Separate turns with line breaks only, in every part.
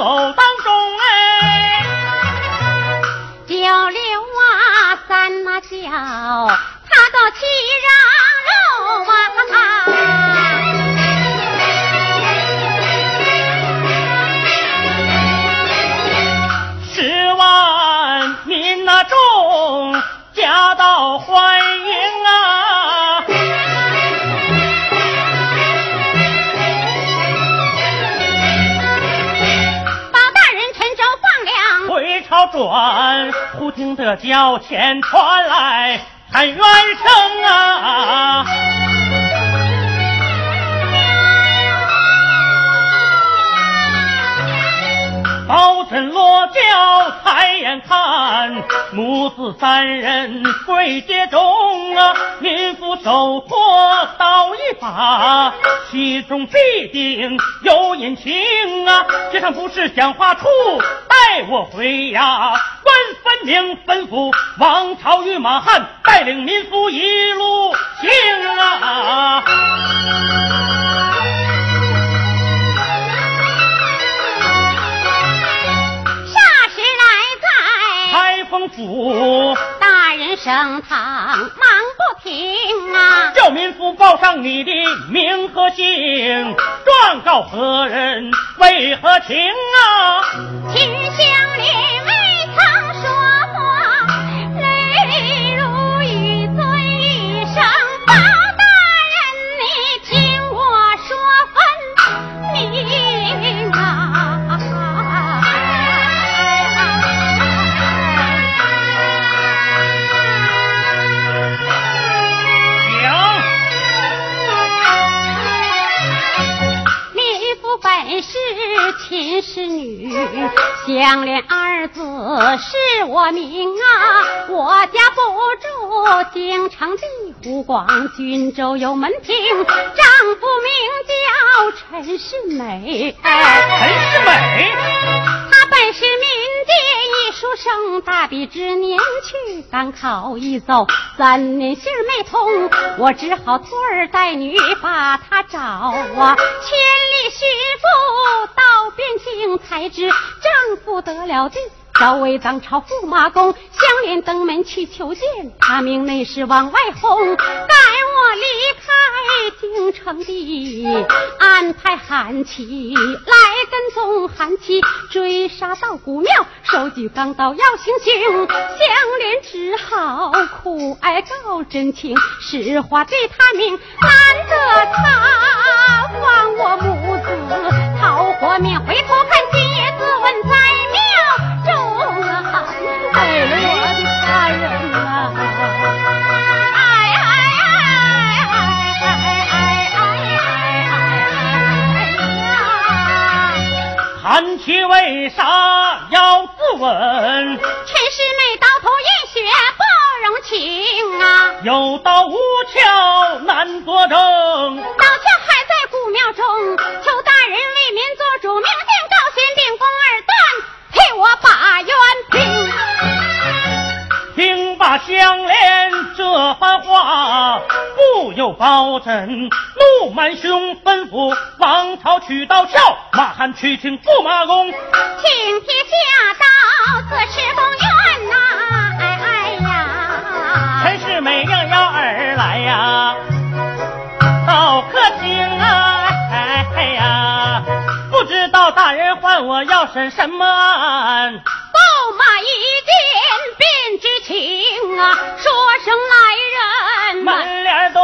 这
叫
忽听得轿前传来喊冤声啊！包拯落轿抬眼看，母子三人跪阶中啊！民妇手托刀一把，其中必定有隐情啊！街上不是讲话处，带我回呀！官分明吩咐王朝与马汉带领民夫一路行啊！
霎时来在
开封府？
大人升堂忙不停啊！
叫民夫报上你的名和姓，状告何人为何情啊？
秦香亲是女，相连二字是我名啊。我家不住京城的湖广，郡州有门庭，丈夫名叫陈世美。陈世
美，
他本是民间一书生，大比之年去赶考一走，三年信儿没通，我只好托儿带女把他找啊，千里寻夫到。边境才知丈夫得了病，早为当朝驸马公，相连登门去求见，他命内侍往外轰，赶我离开京城的，安排韩琦来跟踪韩琦，追杀到古庙，手举钢刀要行刑，相连只好苦哀告真情，实话对他明，难得他放我母子。逃活命，回
呀！韩琦为啥要自刎？陈
世美刀头饮血不容情啊！
有刀无鞘难作证，刀
鞘还在古庙中，求大人为民做主，明天高贤定公二段，替我把冤平。
听罢相连这番话，不由包拯怒满胸，吩咐王朝取刀鞘，马汉去请驸马公，请
帖下刀，自是公冤呐！哎哎呀，陈
世美应邀而来呀，到客厅啊！哎呀，不知道大人唤我要审什么案？
驸马一见便知情啊，说声来人，门
帘动，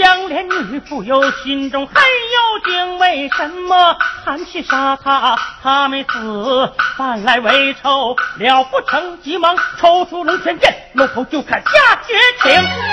是香莲女妇，有心中很有惊，为什么韩琦杀他？他没死，反来为仇？了不成，急忙抽出龙泉剑，落头就砍下绝情。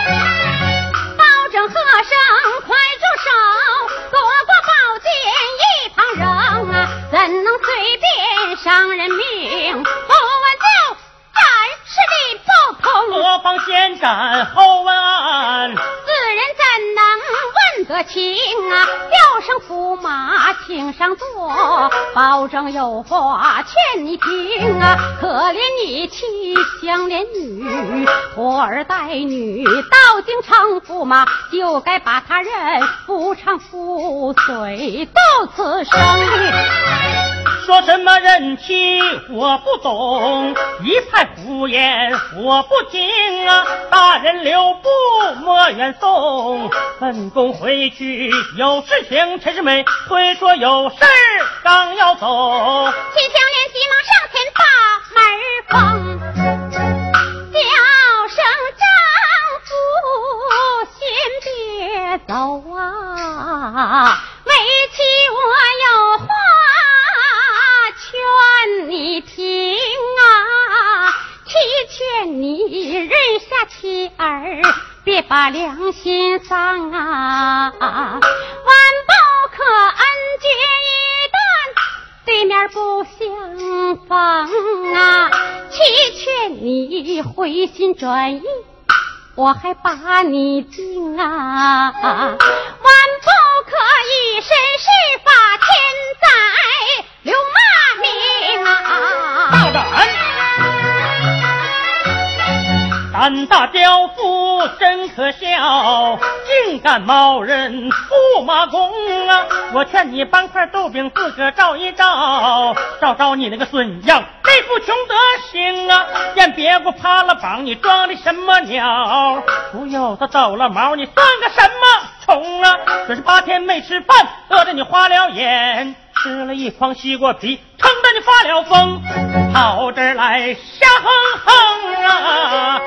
个情啊，叫声驸马，请上座，保证有话劝你听啊。可怜你妻相怜女，托儿带女到京城，驸马就该把他认，夫唱妇随到此生。
说什么人妻我不懂，一派胡言我不听啊！大人留步莫远送，本宫回去有事情陈世美，推说有事刚要走。
秦香莲急忙上前把门封，叫声丈夫先别走啊，为妻我有话。良心丧啊。万不可恩绝一段，对面不相逢啊。七劝你回心转意，我还把你敬啊。
胆大刁夫真可笑，竟敢冒认驸马公啊！我劝你搬块豆饼自个照一照，照照你那个孙样，那副穷德行啊！见别个趴了榜，你装的什么鸟？不要他走了毛，你算个什么虫啊？这是八天没吃饭，饿得你花了眼。吃了一筐西瓜皮，撑得你发了疯，跑这儿来瞎哼哼啊！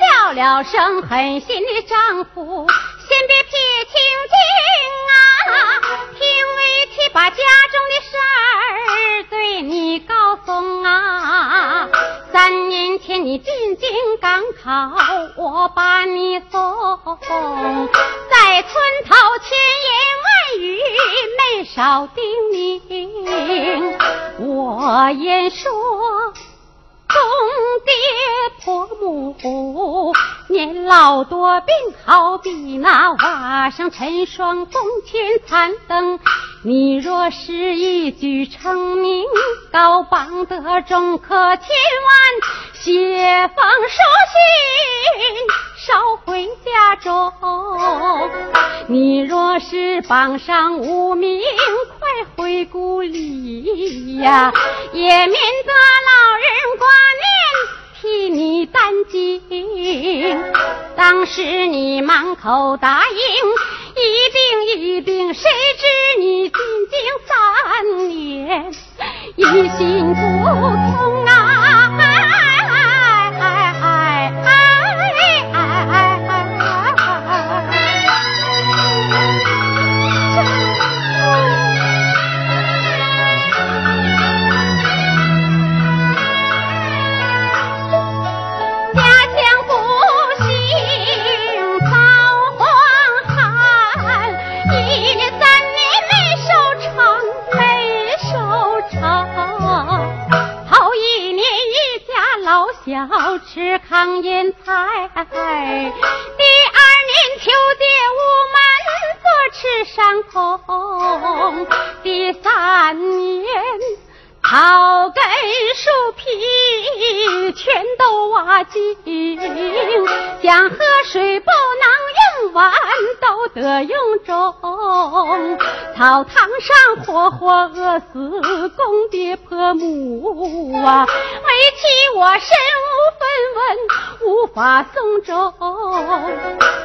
叫了声狠心的丈夫，先别撇清净啊，听为妻把家中的事你进京赶考，我把你送，在村头千言万语没少叮咛，我言说。公爹婆母年老多病，好比那瓦上陈霜，宫前残灯。你若是一举成名，高榜得中，可千万写封书信捎回家中。你若是榜上无名，快回故里呀，也免得老人挂念。替你担惊，当时你满口答应，一定一定，谁知你进京三年，一心不从吃糠咽菜，第二年秋节无门坐吃上空，第三年草根树皮全都挖尽，江河水不能用完，都得用中。草堂上活活饿死公爹婆母啊，为妻我身文，无法送终，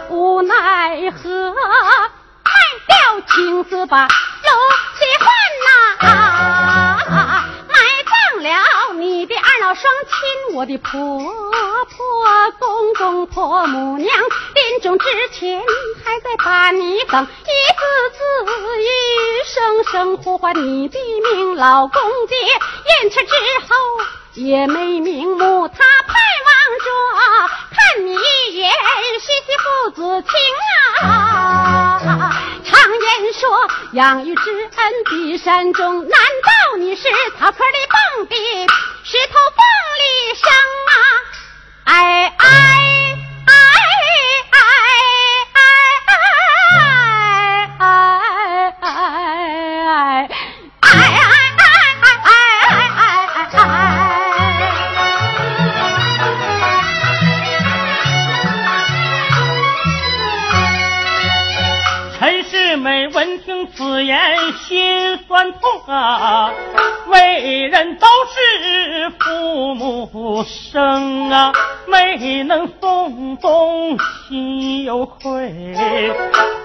无奈何卖掉青丝把楼去换呐。埋葬了你的二老双亲，我的婆婆、公公、婆母娘，临终之前还在把你等，一字字、一声声呼唤你的名，老公爹。咽气之后也没瞑目，他盼看你言，夫妻父子情啊。常言说，养育之恩比山重。难道你是草坡里蹦的，石头缝里生啊？哎哎。
言心酸痛啊！为人都是父母生啊，没能送终心有愧。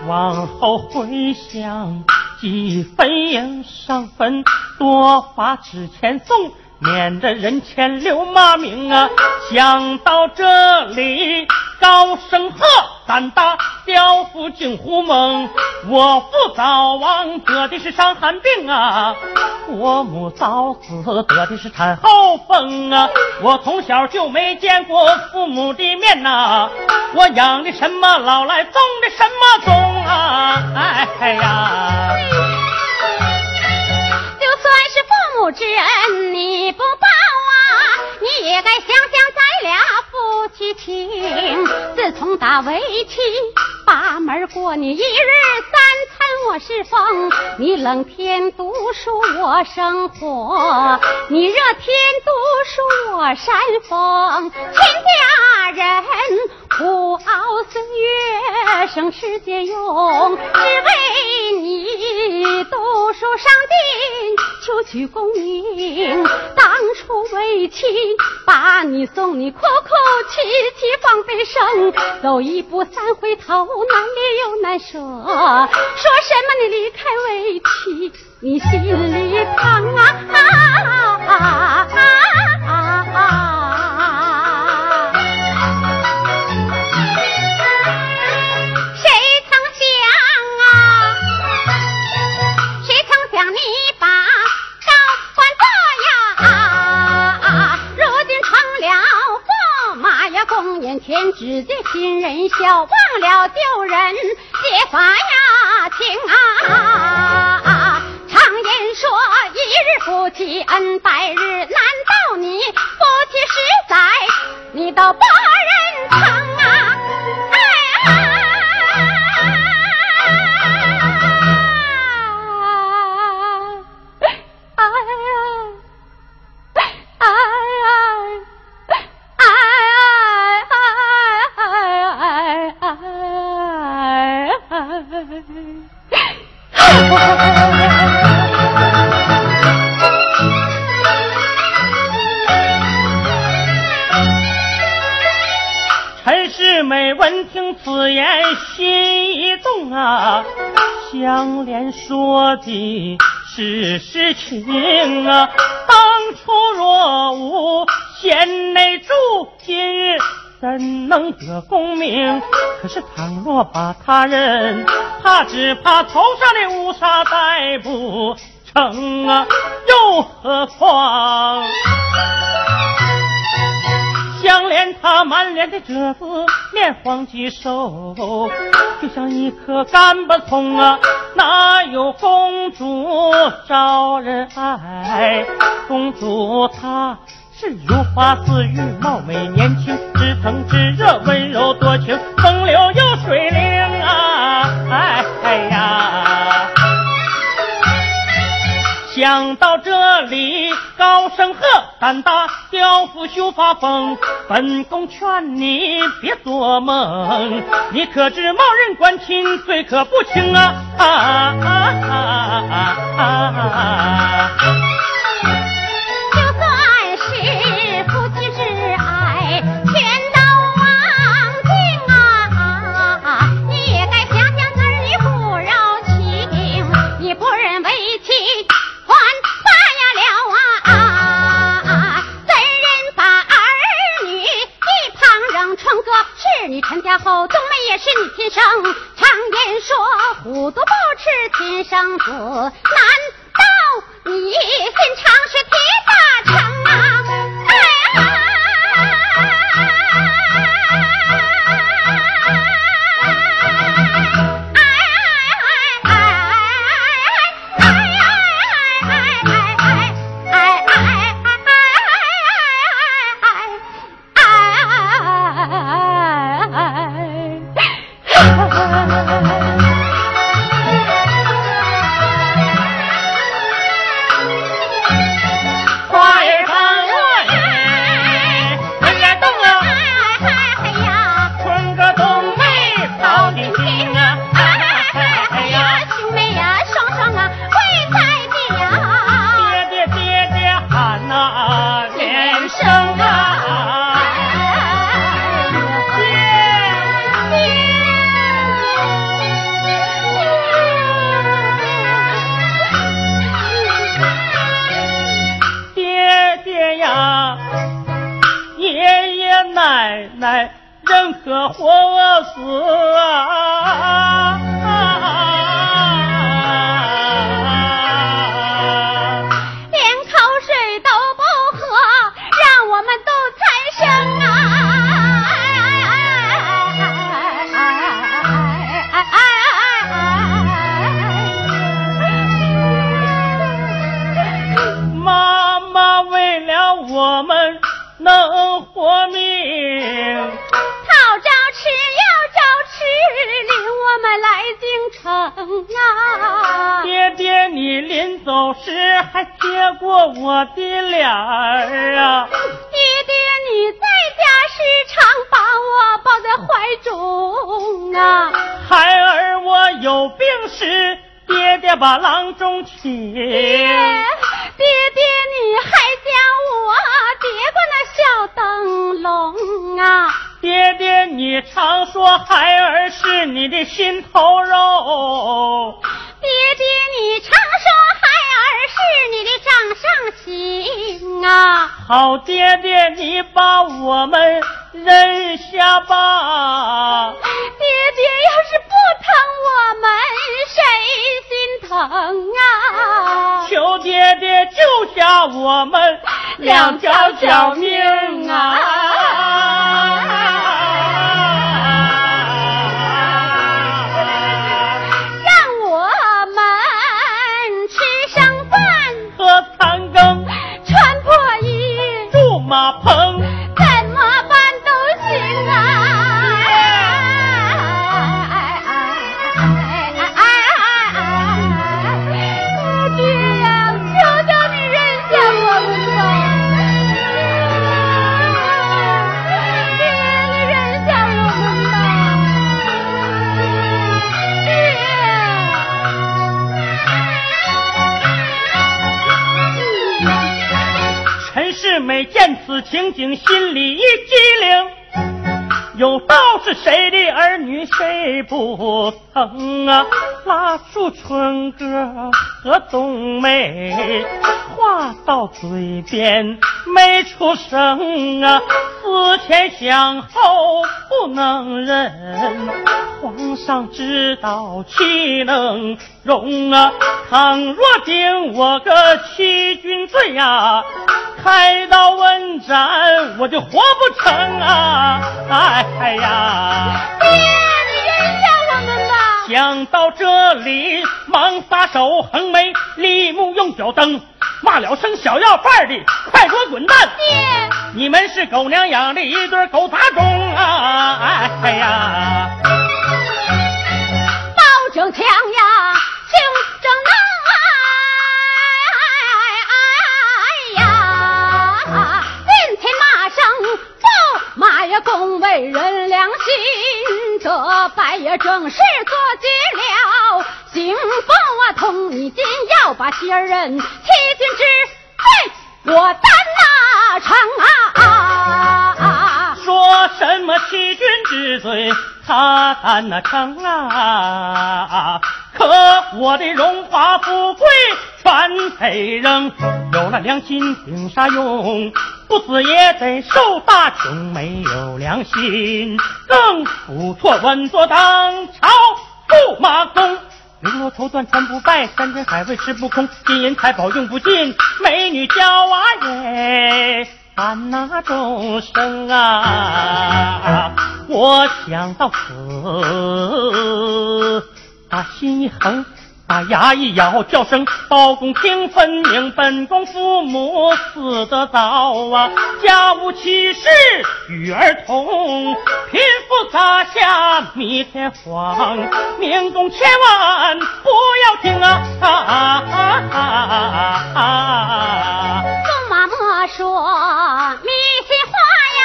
往后回想，几分伤分，多把纸钱送。免得人前留骂名啊！想到这里，高声喝，胆大刁妇惊胡蒙。我父早亡，得的是伤寒病啊；我母早死，得的是产后风啊。我从小就没见过父母的面呐，我养的什么老来，种的什么种啊？哎呀！
就算是父之恩你不报啊，你也该想想咱俩夫妻情。自从打围棋把门过，你一日三餐我是风，你冷天读书我生火，你热天读书我扇风，全家人苦熬岁月，省吃俭用，只为你读书上进。求取功名，当初为妻把你送，你哭哭泣泣放悲声，走一步三回头，难离又难舍。说什么你离开为妻，你心里疼啊！公面前只见新人笑，忘了旧人结发呀情啊！常言说一日夫妻恩百日，难道你夫妻十载你都
怕他人，他只怕头上的乌纱戴不成啊！又何况香莲她满脸的褶子，面黄肌瘦，就像一颗干巴葱啊！哪有公主招人爱？公主她。是如花似玉，貌美年轻，知疼知热，温柔多情，风流又水灵啊！哎呀！想到这里，高声喝，胆大刁妇休发疯，本宫劝你别做梦，你可知冒认官亲，罪可不轻啊！啊啊啊啊啊！你
成家后，冬梅也是你亲生。常言说，虎毒不吃亲生子，难道你心肠是铁打的
好爹爹，你把我们扔下吧。
爹爹，要是不疼我们，谁心疼啊？
求爹爹救下我们
两条小命啊！
情景，心里一激灵。有道是谁的儿女谁不疼啊？拉住春哥和冬梅，话到嘴边没出声啊。思前想后不能忍，皇上知道岂能容啊？倘若定我个欺君罪呀！开刀问斩，我就活不成啊！哎呀，
爹，你原谅我们吧。
想到这里，忙撒手横眉，立木用脚蹬，骂了声小要饭的，快给我滚蛋！
爹，
你们是狗娘养的一对狗杂种啊！哎呀，
包拯强呀，怎能哎哎哎哎呀进前马声奏马爷恭维人良心这白也正是做绝了。行风啊同你今要把仙人欺君之罪我担那成啊。
什么欺君之罪，他担那成啊？可我的荣华富贵全得扔，有了良心顶啥用？不死也得受大穷，没有良心更不错。稳坐当朝驸马公，绫罗绸缎穿不败，山珍海味吃不空，金银财宝用不尽，美女娇娃也伴那众生啊！我想到此，把心一横。把牙一咬，叫声包公听分明，本宫父母死得早啊，家务其事与儿童，贫富砸下弥天荒，明公千万不要听啊！啊啊啊啊啊！
驸马莫说迷信话呀，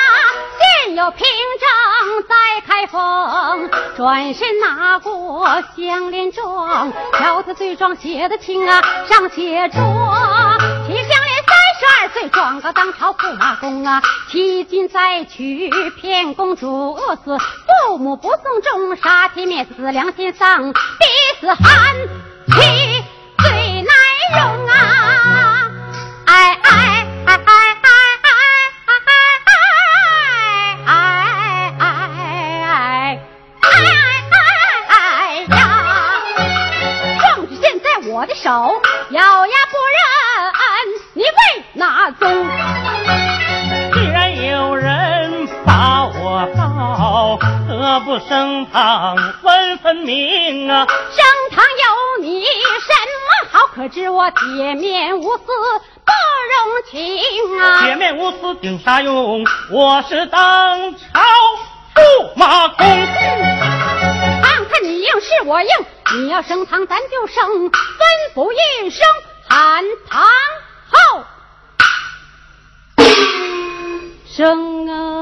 现有凭证在开封，转身拿过香莲状。瞧他罪状写的清啊，上写着齐香莲三十二岁，状告当朝驸马公啊，欺君再娶骗公主饿死，父母不送终，杀妻灭子良心丧，逼死寒妻最难容咬牙不认你为哪宗？
既然有人把我告，何不升堂问分明啊？
升堂有你什么好？可知我铁面无私不容情啊！铁
面无私顶啥用？我是当朝驸马公子。
你硬是我硬，你要升堂咱就升，吩咐一声喊堂后。升啊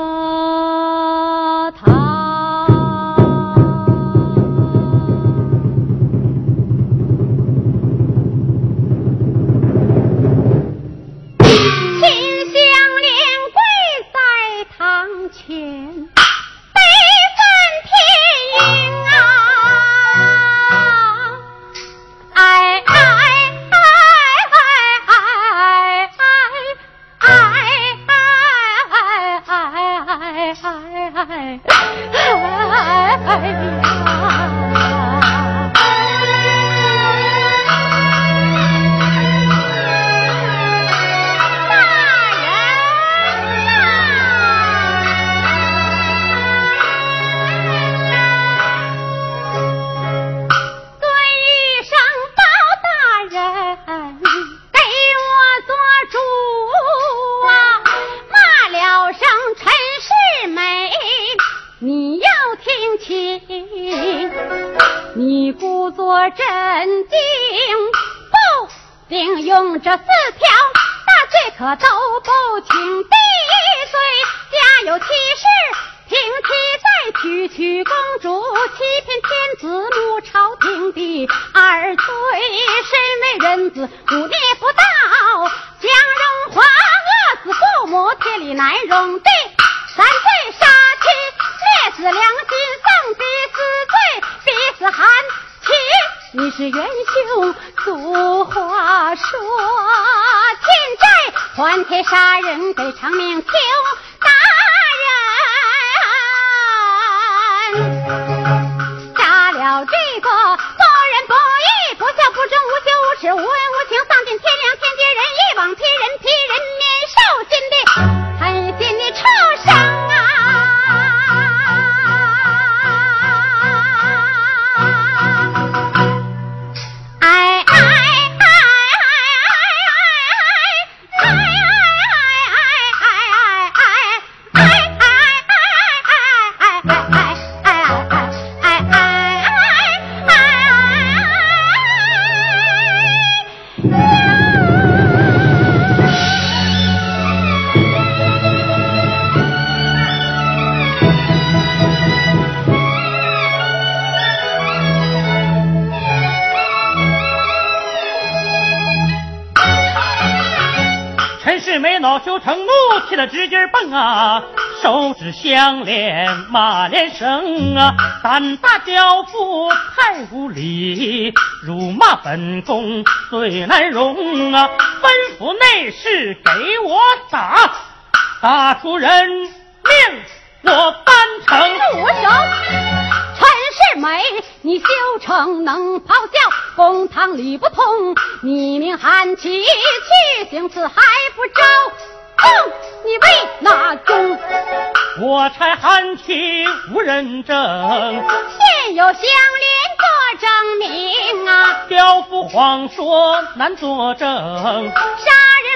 你故作镇静，不定用这四条大罪，可都不轻。第一罪，家有妻室，平妻再娶娶公主，欺骗天子，母朝廷第二罪，身为人子，忤逆不道，将荣华饿死父母，天理难容。第三罪，杀。自良心丧逼死罪逼死寒琦你是元凶俗话说欠债还天杀人得偿命求大人。杀了这个不仁不义不孝不忠无休无耻无恩无情丧尽天良天地人义枉替人替人免受尽的
手指相连马连绳啊，胆大交付太无礼，辱骂本宫最难容啊！吩咐内侍给我打，打出人命我颁成。住
手！陈世美，你修成能咆哮，公堂理不通，你命汉旗去行刺还不招。你为哪宗？
我差韩琦无人证，现
有相连作证明啊！
刁夫谎说难作证，杀人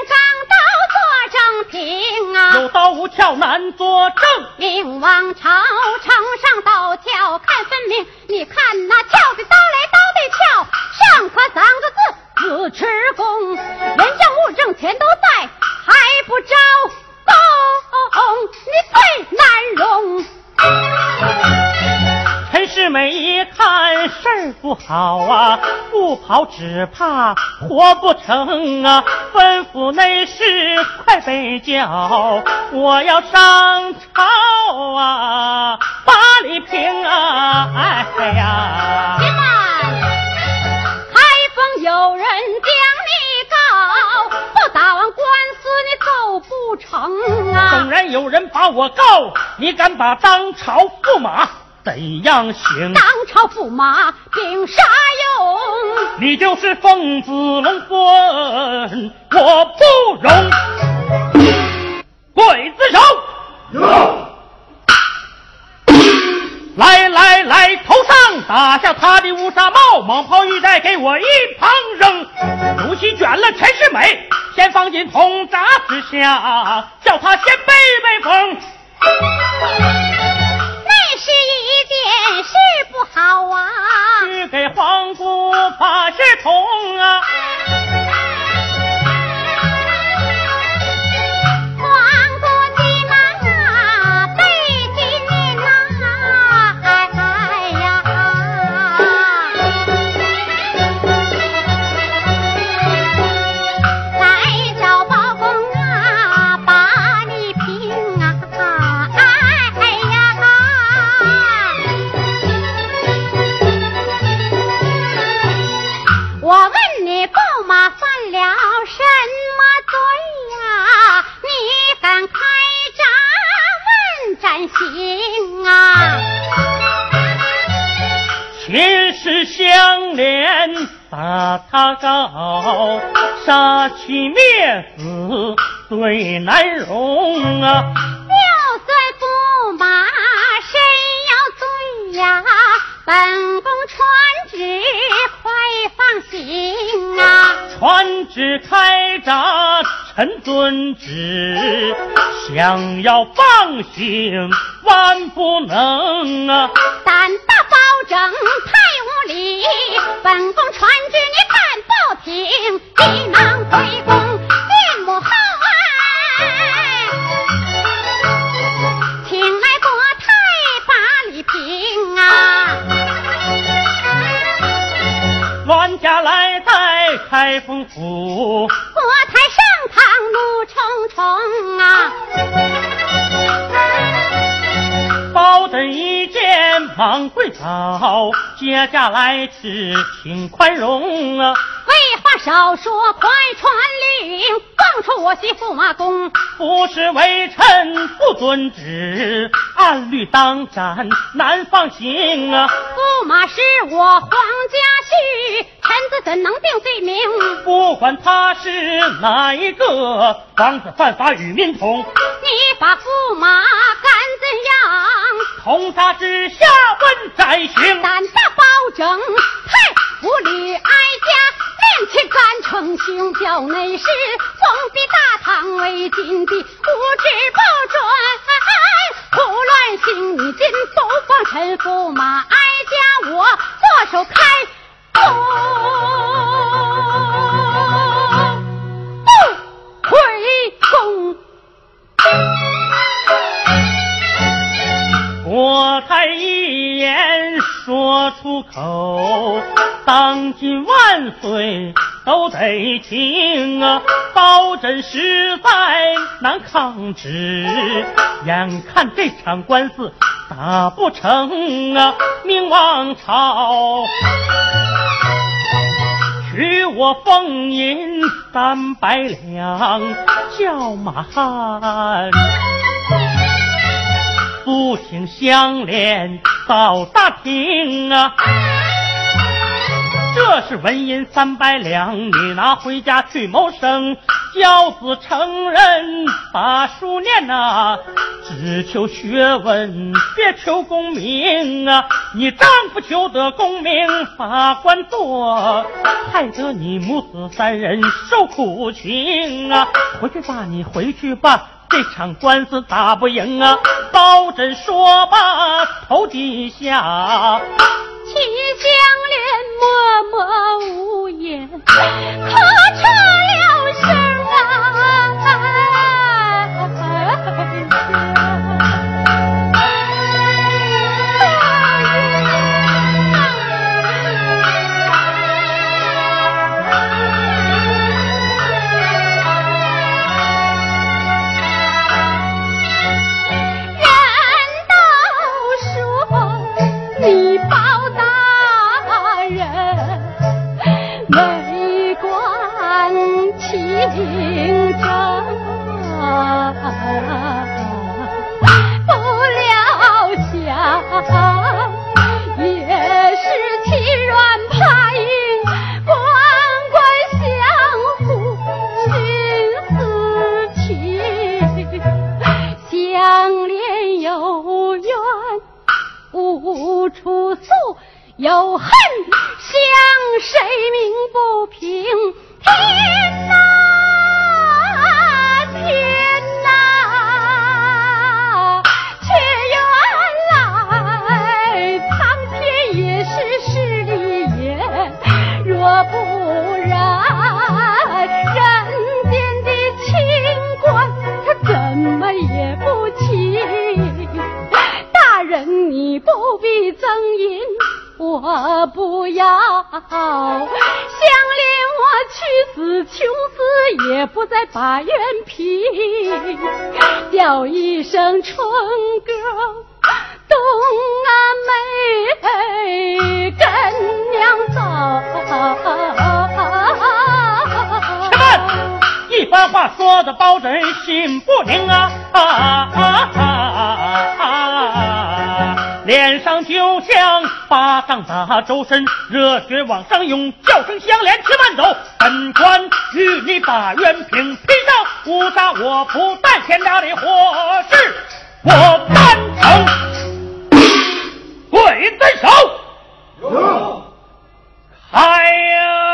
钢刀作证凭啊！有
刀无鞘难作证，
明王朝城上刀鞘看分明。你看那鞘对刀来刀对鞘，上刻三个字子持公，人证物证全都在。还不招供，你最难容。
陈世美一看事儿不好啊，不跑只怕活不成啊！吩咐内侍快备轿，我要上朝啊，把礼平啊！哎呀！且
慢，开封有人家告，不打完官司你。走不成啊！纵
然有人把我告，你敢把当朝驸马怎样行？当
朝驸马凭啥用？
你就是奉子龙孙，我不容。刽子手！来来来，头上打下他的乌纱帽，蟒袍玉带给我一旁扔。席卷了全是美，先放进铜闸之下，叫他先背背风。
那是一件事不好啊！
去给皇姑怕是痛啊！相连把他告，杀妻灭子最难容啊！
就算驸马谁要罪呀，本宫传旨快放行啊！
传旨开闸，臣遵旨，想要放行万不能啊！
胆大包拯太无礼，本宫传旨你敢不听？急忙回宫见母后啊，请来国太把礼评啊！
万家来在开封府，国
台上堂怒冲冲啊！
包拯一见忙跪倒，接下来迟请宽容啊！
少说，快传令，放出我媳驸马公。
不是微臣不遵旨，按律当斩，难放行啊！
驸马是我皇家婿，臣子怎能定罪名？
不管他是哪一个，王子犯法与民同。
你把驸马敢怎样？
同他之下问斩刑。
胆大包拯，太不理哀家。面前干成兄，叫内侍，总比大唐为金帝，无知不准，胡乱行，你今不放臣驸马，哀家我左手开封，不回宫。
我才一言说出口，当今万岁都得听啊！包拯实在难抗旨，眼看这场官司打不成啊！明王朝取我俸银三百两，叫马汉。不请相连到大厅啊！这是纹银三百两，你拿回家去谋生。教子成人把书念呐，只求学问，别求功名啊！你丈夫求得功名，把官做，害得你母子三人受苦情啊！回去吧，你回去吧。这场官司打不赢啊！包拯说罢，头低下，
秦香莲默默无言，可出了声啊。我不要。想连我去死，穷死也不再把冤平。叫一声春哥，东啊妹，跟娘走。且
慢，一番话说的包拯心不宁啊啊啊啊啊！脸上就像巴掌打周身，热血往上涌，叫声相连且慢走。本官与你打冤平，拼上不杀我不但天大的祸事，我单成。鬼子手，开呀、